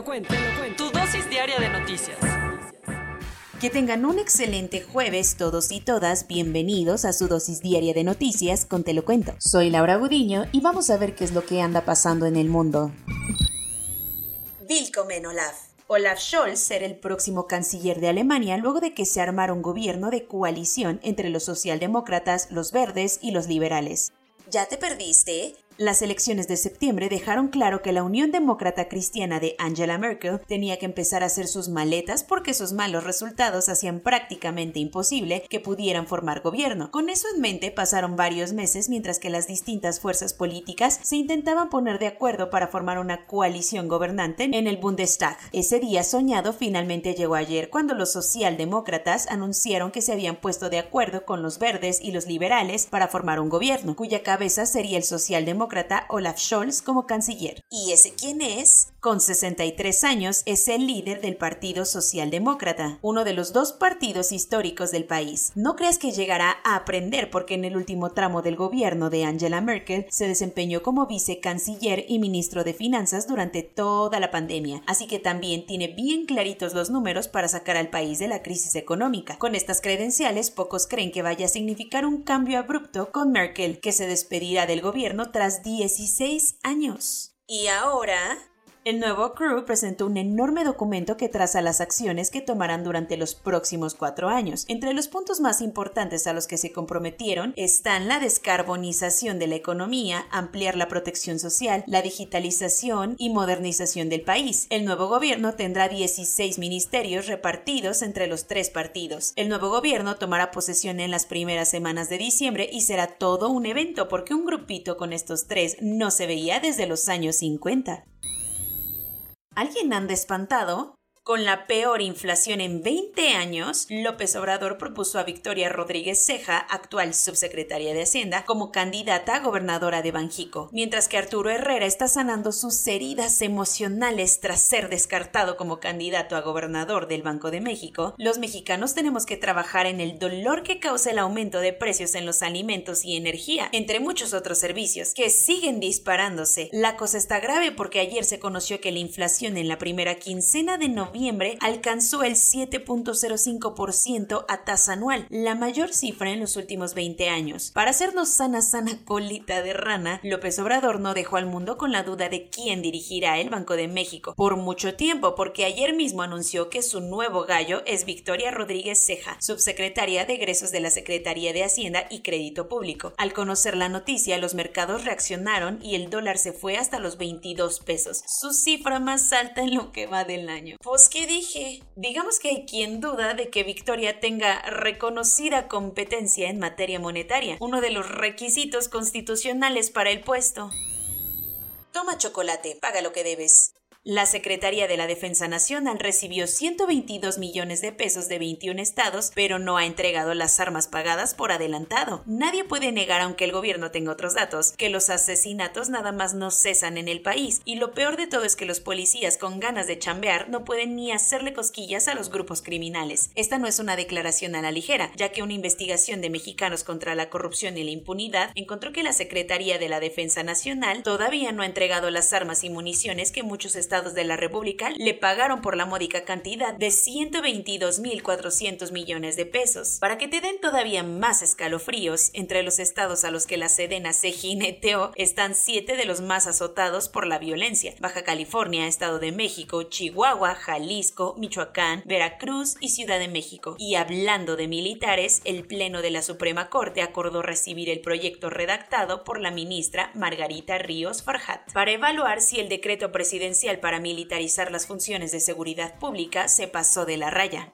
Lo cuento. Tu dosis diaria de noticias. Que tengan un excelente jueves todos y todas, bienvenidos a su dosis diaria de noticias con Te lo cuento. Soy Laura Gudiño y vamos a ver qué es lo que anda pasando en el mundo. Willkommen Olaf. Olaf Scholz será el próximo canciller de Alemania luego de que se armara un gobierno de coalición entre los socialdemócratas, los verdes y los liberales. ¿Ya te perdiste? Las elecciones de septiembre dejaron claro que la Unión Demócrata Cristiana de Angela Merkel tenía que empezar a hacer sus maletas porque sus malos resultados hacían prácticamente imposible que pudieran formar gobierno. Con eso en mente pasaron varios meses mientras que las distintas fuerzas políticas se intentaban poner de acuerdo para formar una coalición gobernante en el Bundestag. Ese día soñado finalmente llegó ayer cuando los socialdemócratas anunciaron que se habían puesto de acuerdo con los verdes y los liberales para formar un gobierno, cuya cabeza sería el socialdemócrata Olaf Scholz como canciller. ¿Y ese quién es? Con 63 años es el líder del Partido Socialdemócrata, uno de los dos partidos históricos del país. No creas que llegará a aprender porque en el último tramo del gobierno de Angela Merkel se desempeñó como vicecanciller y ministro de Finanzas durante toda la pandemia, así que también tiene bien claritos los números para sacar al país de la crisis económica. Con estas credenciales, pocos creen que vaya a significar un cambio abrupto con Merkel, que se despedirá del gobierno tras 16 años. Y ahora, el nuevo crew presentó un enorme documento que traza las acciones que tomarán durante los próximos cuatro años. Entre los puntos más importantes a los que se comprometieron están la descarbonización de la economía, ampliar la protección social, la digitalización y modernización del país. El nuevo gobierno tendrá 16 ministerios repartidos entre los tres partidos. El nuevo gobierno tomará posesión en las primeras semanas de diciembre y será todo un evento porque un grupito con estos tres no se veía desde los años 50. ¿Alguien anda espantado? Con la peor inflación en 20 años, López Obrador propuso a Victoria Rodríguez Ceja, actual subsecretaria de Hacienda, como candidata a gobernadora de Banjico, mientras que Arturo Herrera está sanando sus heridas emocionales tras ser descartado como candidato a gobernador del Banco de México. Los mexicanos tenemos que trabajar en el dolor que causa el aumento de precios en los alimentos y energía, entre muchos otros servicios, que siguen disparándose. La cosa está grave porque ayer se conoció que la inflación en la primera quincena de noviembre alcanzó el 7.05% a tasa anual, la mayor cifra en los últimos 20 años. Para hacernos sana sana colita de rana, López Obrador no dejó al mundo con la duda de quién dirigirá el Banco de México por mucho tiempo, porque ayer mismo anunció que su nuevo gallo es Victoria Rodríguez Ceja, subsecretaria de egresos de la Secretaría de Hacienda y Crédito Público. Al conocer la noticia, los mercados reaccionaron y el dólar se fue hasta los 22 pesos, su cifra más alta en lo que va del año. ¿Qué dije? Digamos que hay quien duda de que Victoria tenga reconocida competencia en materia monetaria, uno de los requisitos constitucionales para el puesto. Toma chocolate, paga lo que debes. La Secretaría de la Defensa Nacional recibió 122 millones de pesos de 21 estados, pero no ha entregado las armas pagadas por adelantado. Nadie puede negar, aunque el gobierno tenga otros datos, que los asesinatos nada más no cesan en el país, y lo peor de todo es que los policías con ganas de chambear no pueden ni hacerle cosquillas a los grupos criminales. Esta no es una declaración a la ligera, ya que una investigación de mexicanos contra la corrupción y la impunidad encontró que la Secretaría de la Defensa Nacional todavía no ha entregado las armas y municiones que muchos de la República le pagaron por la módica cantidad de 122.400 millones de pesos. Para que te den todavía más escalofríos, entre los estados a los que la Sedena se jineteó están siete de los más azotados por la violencia: Baja California, Estado de México, Chihuahua, Jalisco, Michoacán, Veracruz y Ciudad de México. Y hablando de militares, el Pleno de la Suprema Corte acordó recibir el proyecto redactado por la ministra Margarita Ríos Farjat para evaluar si el decreto presidencial para militarizar las funciones de seguridad pública se pasó de la raya.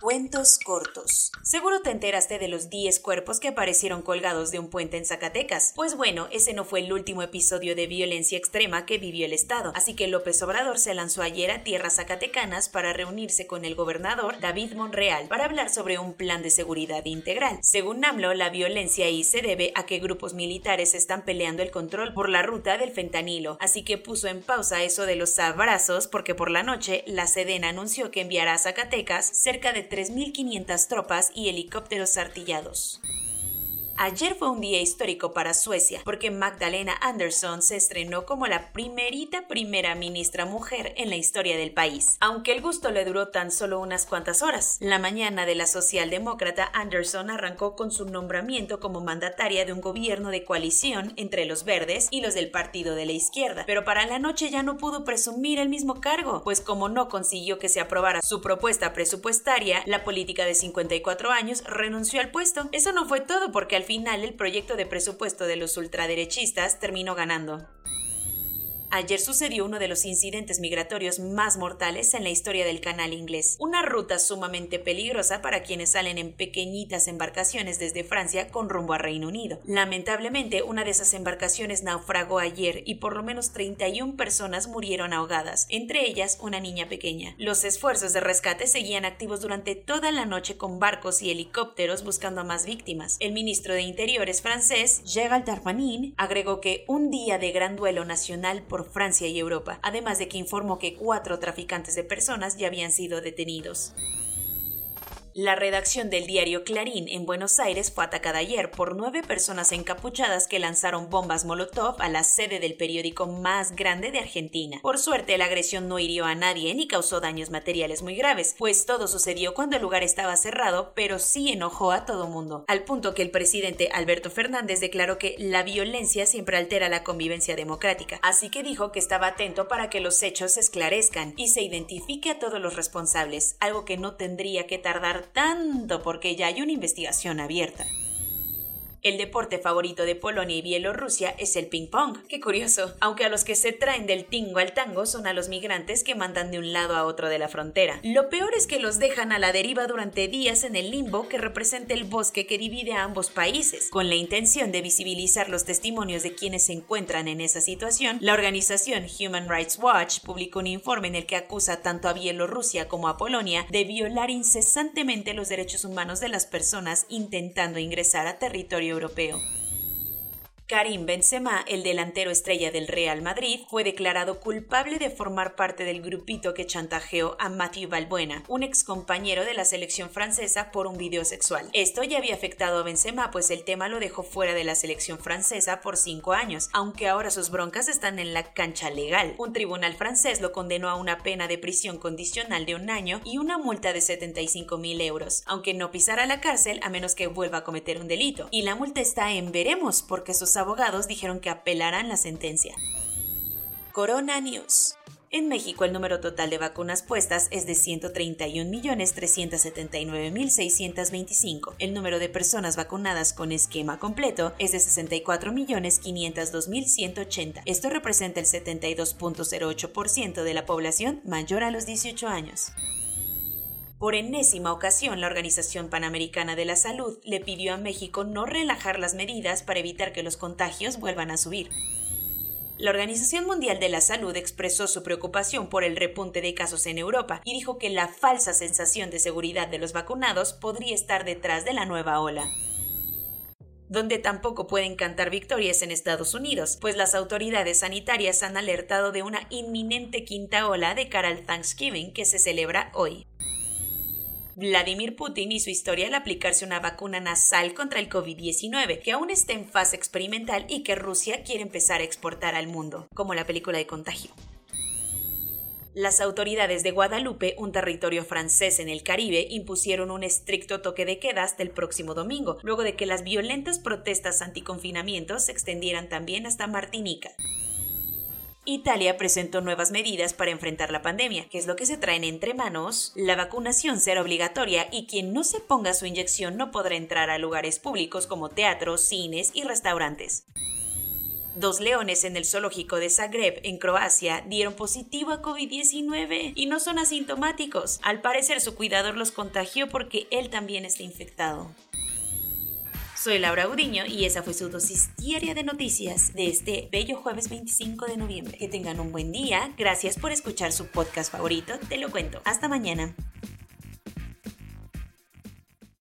Cuentos cortos. Seguro te enteraste de los 10 cuerpos que aparecieron colgados de un puente en Zacatecas. Pues bueno, ese no fue el último episodio de violencia extrema que vivió el Estado. Así que López Obrador se lanzó ayer a tierras zacatecanas para reunirse con el gobernador David Monreal para hablar sobre un plan de seguridad integral. Según AMLO, la violencia ahí se debe a que grupos militares están peleando el control por la ruta del fentanilo. Así que puso en pausa eso de los abrazos porque por la noche la Sedena anunció que enviará a Zacatecas cerca de 3.500 tropas y helicópteros artillados. Ayer fue un día histórico para Suecia porque Magdalena Andersson se estrenó como la primerita primera ministra mujer en la historia del país, aunque el gusto le duró tan solo unas cuantas horas. La mañana de la socialdemócrata Andersson arrancó con su nombramiento como mandataria de un gobierno de coalición entre los verdes y los del partido de la izquierda, pero para la noche ya no pudo presumir el mismo cargo, pues como no consiguió que se aprobara su propuesta presupuestaria, la política de 54 años renunció al puesto. Eso no fue todo porque al final el proyecto de presupuesto de los ultraderechistas terminó ganando. Ayer sucedió uno de los incidentes migratorios más mortales en la historia del canal inglés, una ruta sumamente peligrosa para quienes salen en pequeñitas embarcaciones desde Francia con rumbo a Reino Unido. Lamentablemente, una de esas embarcaciones naufragó ayer y por lo menos 31 personas murieron ahogadas, entre ellas una niña pequeña. Los esfuerzos de rescate seguían activos durante toda la noche con barcos y helicópteros buscando a más víctimas. El ministro de Interiores francés, Gérald Darmanin, agregó que un día de gran duelo nacional por Francia y Europa, además de que informó que cuatro traficantes de personas ya habían sido detenidos. La redacción del diario Clarín en Buenos Aires fue atacada ayer por nueve personas encapuchadas que lanzaron bombas Molotov a la sede del periódico más grande de Argentina. Por suerte, la agresión no hirió a nadie ni causó daños materiales muy graves, pues todo sucedió cuando el lugar estaba cerrado, pero sí enojó a todo mundo, al punto que el presidente Alberto Fernández declaró que la violencia siempre altera la convivencia democrática, así que dijo que estaba atento para que los hechos se esclarezcan y se identifique a todos los responsables, algo que no tendría que tardar tanto porque ya hay una investigación abierta. El deporte favorito de Polonia y Bielorrusia es el ping pong. Qué curioso, aunque a los que se traen del tingo al tango son a los migrantes que mandan de un lado a otro de la frontera. Lo peor es que los dejan a la deriva durante días en el limbo que representa el bosque que divide a ambos países. Con la intención de visibilizar los testimonios de quienes se encuentran en esa situación, la organización Human Rights Watch publicó un informe en el que acusa tanto a Bielorrusia como a Polonia de violar incesantemente los derechos humanos de las personas intentando ingresar a territorio europeo. Karim Benzema, el delantero estrella del Real Madrid, fue declarado culpable de formar parte del grupito que chantajeó a Mathieu Balbuena, un ex compañero de la selección francesa, por un video sexual. Esto ya había afectado a Benzema, pues el tema lo dejó fuera de la selección francesa por cinco años, aunque ahora sus broncas están en la cancha legal. Un tribunal francés lo condenó a una pena de prisión condicional de un año y una multa de 75 mil euros, aunque no pisará la cárcel a menos que vuelva a cometer un delito. Y la multa está en veremos, porque sus abogados dijeron que apelarán la sentencia. Corona News. En México el número total de vacunas puestas es de 131.379.625. El número de personas vacunadas con esquema completo es de 64.502.180. Esto representa el 72.08% de la población mayor a los 18 años. Por enésima ocasión, la Organización Panamericana de la Salud le pidió a México no relajar las medidas para evitar que los contagios vuelvan a subir. La Organización Mundial de la Salud expresó su preocupación por el repunte de casos en Europa y dijo que la falsa sensación de seguridad de los vacunados podría estar detrás de la nueva ola donde tampoco pueden cantar victorias en Estados Unidos, pues las autoridades sanitarias han alertado de una inminente quinta ola de cara al Thanksgiving que se celebra hoy. Vladimir Putin y su historia al aplicarse una vacuna nasal contra el COVID-19, que aún está en fase experimental y que Rusia quiere empezar a exportar al mundo, como la película de contagio. Las autoridades de Guadalupe, un territorio francés en el Caribe, impusieron un estricto toque de queda hasta el próximo domingo, luego de que las violentas protestas anticonfinamiento se extendieran también hasta Martinica. Italia presentó nuevas medidas para enfrentar la pandemia, que es lo que se traen entre manos. La vacunación será obligatoria y quien no se ponga su inyección no podrá entrar a lugares públicos como teatros, cines y restaurantes. Dos leones en el zoológico de Zagreb, en Croacia, dieron positivo a COVID-19 y no son asintomáticos. Al parecer su cuidador los contagió porque él también está infectado. Soy Laura Udiño y esa fue su dosis diaria de noticias de este bello jueves 25 de noviembre. Que tengan un buen día. Gracias por escuchar su podcast favorito. Te lo cuento. Hasta mañana.